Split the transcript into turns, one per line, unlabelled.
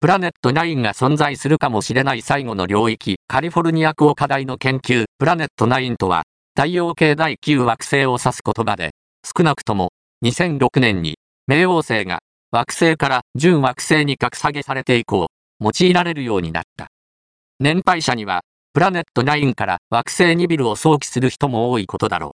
プラネット9が存在するかもしれない最後の領域、カリフォルニア校科大の研究、プラネット9とは、太陽系第9惑星を指す言葉で、少なくとも、2006年に、冥王星が、惑星から準惑星に格下げされて以降、用いられるようになった。年配者には、プラネット9から惑星ニビルを想起する人も多いことだろう。